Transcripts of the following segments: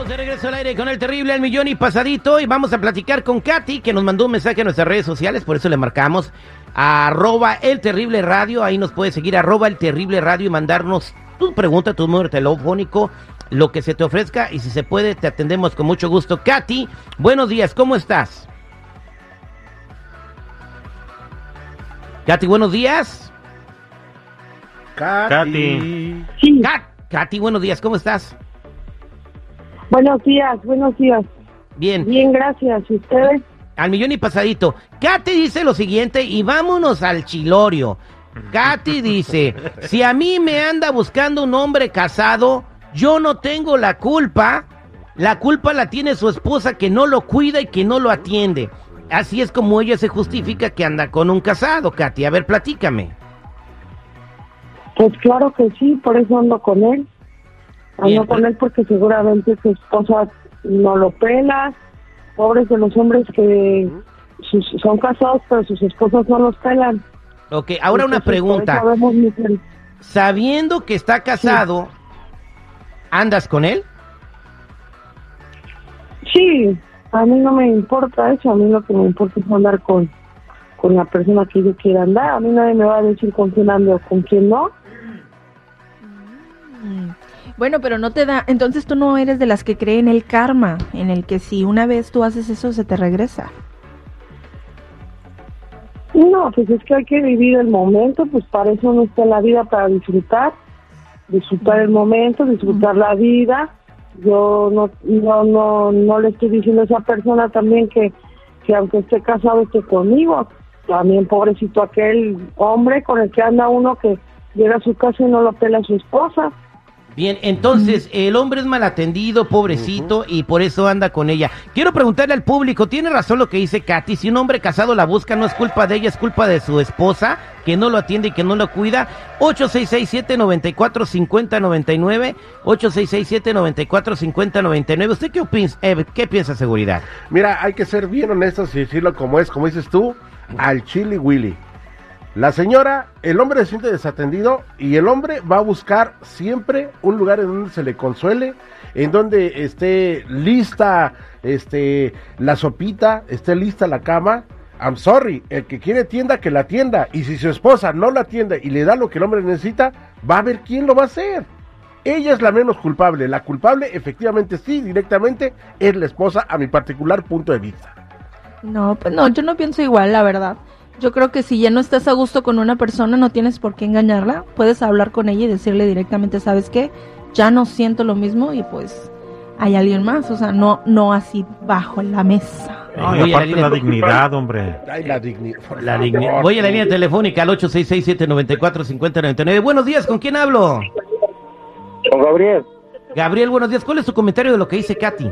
Estamos de regreso al aire con el terrible al millón y pasadito y vamos a platicar con Katy que nos mandó un mensaje en nuestras redes sociales, por eso le marcamos a arroba el terrible radio, ahí nos puede seguir arroba el terrible radio y mandarnos tu pregunta, tu número telefónico, lo que se te ofrezca y si se puede te atendemos con mucho gusto. Katy, buenos días, ¿cómo estás? Katy, buenos días. Katy. Katy, buenos días, ¿cómo estás? Buenos días, buenos días. Bien. Bien, gracias. ¿Y ustedes? Al millón y pasadito. Katy dice lo siguiente y vámonos al chilorio. Katy dice, si a mí me anda buscando un hombre casado, yo no tengo la culpa. La culpa la tiene su esposa que no lo cuida y que no lo atiende. Así es como ella se justifica que anda con un casado, Katy. A ver, platícame. Pues claro que sí, por eso ando con él. Ando Bien, con pues- él porque seguramente su esposa no lo pela. Pobres de los hombres que sus- son casados, pero sus esposas no los pelan. Ok, ahora una Entonces, pregunta. Sabiendo que está casado, ¿andas con él? Sí, a mí no me importa eso. A mí lo que me importa es andar con, con la persona que yo quiera andar. A mí nadie me va a decir con quién ando o con quién no. Bueno, pero no te da, entonces tú no eres de las que creen el karma, en el que si una vez tú haces eso se te regresa. No, pues es que hay que vivir el momento, pues para eso no está la vida, para disfrutar, disfrutar el momento, disfrutar la vida. Yo no, no, no, no le estoy diciendo a esa persona también que, que aunque esté casado esté conmigo. También pobrecito aquel hombre con el que anda uno que llega a su casa y no lo pela a su esposa. Bien, entonces el hombre es mal atendido, pobrecito, y por eso anda con ella. Quiero preguntarle al público, ¿tiene razón lo que dice Katy? Si un hombre casado la busca, no es culpa de ella, es culpa de su esposa, que no lo atiende y que no lo cuida. 8667-945099, 8667-945099. ¿Usted qué, opin- eh, qué piensa, seguridad? Mira, hay que ser bien honestos y decirlo como es, como dices tú, al chili willy. La señora, el hombre se siente desatendido y el hombre va a buscar siempre un lugar en donde se le consuele, en donde esté lista este la sopita, esté lista la cama. I'm sorry, el que quiere tienda que la atienda y si su esposa no la atiende y le da lo que el hombre necesita, va a ver quién lo va a hacer. Ella es la menos culpable. La culpable, efectivamente, sí, directamente, es la esposa, a mi particular punto de vista. No, pues no, yo no pienso igual, la verdad. Yo creo que si ya no estás a gusto con una persona, no tienes por qué engañarla. Puedes hablar con ella y decirle directamente, ¿sabes qué? Ya no siento lo mismo y pues hay alguien más, o sea, no no así bajo la mesa. No, y Voy a la aparte línea- la dignidad, hombre. Ay, la dignidad. por La favor. digni- Voy a la línea telefónica al 8667-945099. Buenos días, ¿con quién hablo? Con Gabriel. Gabriel, buenos días. ¿Cuál es su comentario de lo que dice Katy?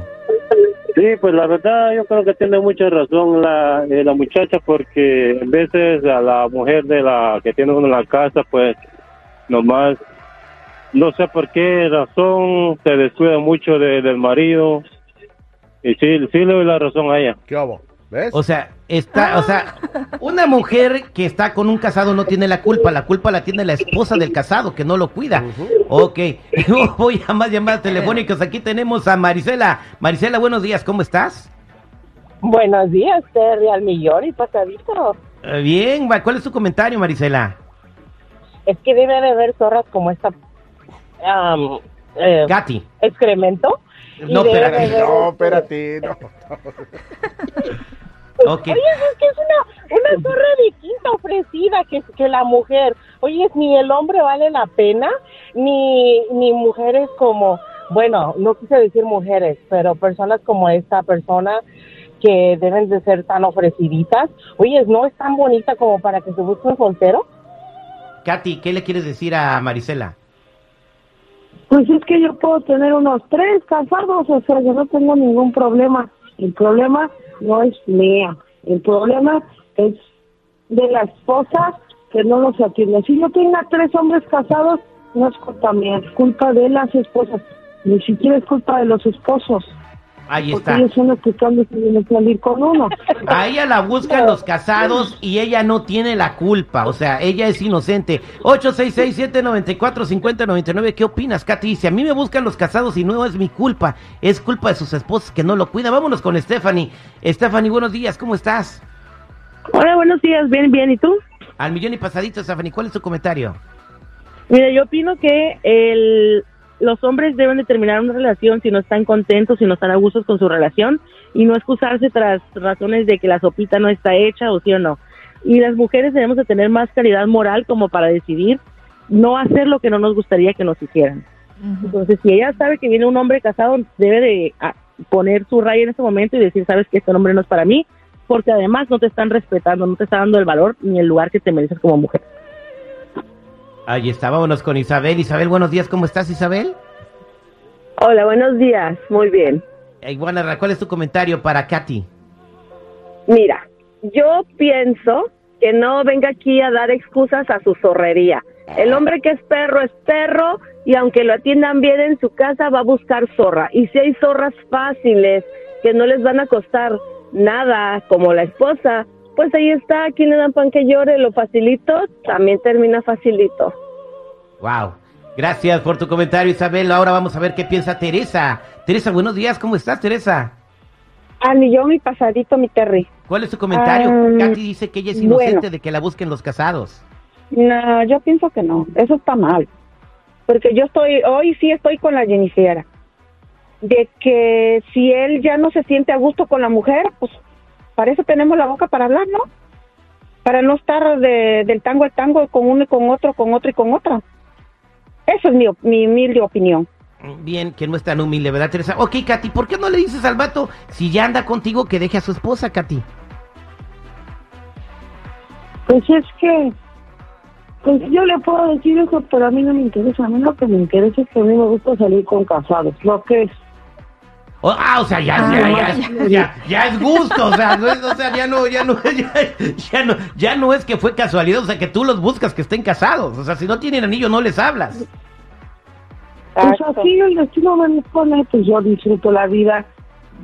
Sí, pues la verdad yo creo que tiene mucha razón la, eh, la muchacha porque en veces a la mujer de la que tiene uno en la casa pues nomás no sé por qué razón se descuida mucho de- del marido y sí, sí le doy la razón a ella. ¿Qué hubo? ¿Ves? O sea, está, o sea, una mujer que está con un casado no tiene la culpa, la culpa la tiene la esposa del casado que no lo cuida. Ok, voy a más llamadas telefónicas. Aquí tenemos a Marisela. Marisela, buenos días, ¿cómo estás? Buenos días, Terry, al millón y pasadito. Eh, bien, ¿cuál es tu comentario, Marisela? Es que debe de haber zorras como esta am, eh, Katy. excremento. No, espérate, haber- no, espérate, no. Oye, es que es una, una zorra de quinta ofrecida que, que la mujer. Oye, ni el hombre vale la pena, ni, ni mujeres como, bueno, no quise decir mujeres, pero personas como esta persona que deben de ser tan ofreciditas. Oye, no es tan bonita como para que se busque un soltero. Katy, ¿qué le quieres decir a Marisela? Pues es que yo puedo tener unos tres casados, o sea, yo no tengo ningún problema. El problema no es mía, el problema es de la esposa que no los atiende. Si yo tenga tres hombres casados, no es culpa mía, es culpa de las esposas. Ni siquiera es culpa de los esposos. Ahí Porque está. ellos son los que están decidiendo salir con uno. A ella la buscan los casados y ella no tiene la culpa, o sea, ella es inocente. 866-794-5099, ¿qué opinas, Katy? Dice, a mí me buscan los casados y no es mi culpa, es culpa de sus esposos que no lo cuidan. Vámonos con Stephanie. Stephanie, buenos días, ¿cómo estás? Hola, buenos días, bien, bien, ¿y tú? Al millón y pasadito, Stephanie, ¿cuál es tu comentario? Mira, yo opino que el, los hombres deben de terminar una relación si no están contentos, si no están a gustos con su relación y no excusarse tras razones de que la sopita no está hecha o sí o no. Y las mujeres debemos de tener más calidad moral como para decidir no hacer lo que no nos gustaría que nos hicieran. Entonces, si ella sabe que viene un hombre casado, debe de ah, poner su raya en ese momento y decir, sabes que este hombre no es para mí, porque además no te están respetando, no te está dando el valor ni el lugar que te mereces como mujer. Ahí está, vámonos con Isabel. Isabel, buenos días, ¿cómo estás, Isabel? Hola, buenos días. Muy bien. Bueno, ¿cuál es tu comentario para Katy? Mira, yo pienso que no venga aquí a dar excusas a su zorrería. El hombre que es perro es perro y aunque lo atiendan bien en su casa va a buscar zorra. Y si hay zorras fáciles que no les van a costar nada como la esposa, pues ahí está, aquí le dan pan que llore, lo facilito, también termina facilito. Wow. Gracias por tu comentario, Isabel. Ahora vamos a ver qué piensa Teresa. Teresa, buenos días, ¿cómo estás, Teresa? Al millón y pasadito, mi Terry. ¿Cuál es tu comentario? Ah, Katy dice que ella es inocente bueno. de que la busquen los casados. No, yo pienso que no. Eso está mal. Porque yo estoy, hoy sí estoy con la Jennifer. De que si él ya no se siente a gusto con la mujer, pues para eso tenemos la boca para hablar, ¿no? Para no estar de, del tango al tango con uno y con otro, con otro y con otra. Eso es mi, mi humilde opinión. Bien, que no es tan humilde, ¿verdad, Teresa? Ok, Katy, ¿por qué no le dices al vato si ya anda contigo que deje a su esposa, Katy? Pues es que, pues yo le puedo decir eso, pero a mí no me interesa. A mí lo que me interesa es que a mí me gusta salir con casados, lo que es. Oh, ah, o sea, ya, Ah, ya, ya. ya, ya, es gusto, o sea, no es, o sea, ya no, ya no, ya, ya no, ya no es que fue casualidad, o sea, que tú los buscas que estén casados, o sea, si no tienen anillo no les hablas. Pues así el destino me pone, pues yo disfruto la vida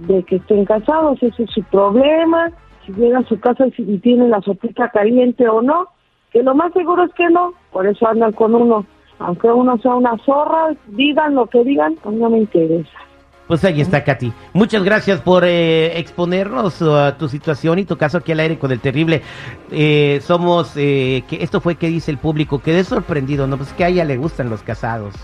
de que estén casados, ese es su problema. Si llega a su casa y tiene la sopita caliente o no, que lo más seguro es que no, por eso andan con uno. Aunque uno sea una zorra, digan lo que digan, a mí no me interesa. Pues ahí está, Katy. Muchas gracias por eh, exponernos uh, tu situación y tu caso aquí al aire con el terrible. Eh, somos, eh, que esto fue que dice el público, quedé sorprendido, ¿no? Pues que a ella le gustan los casados.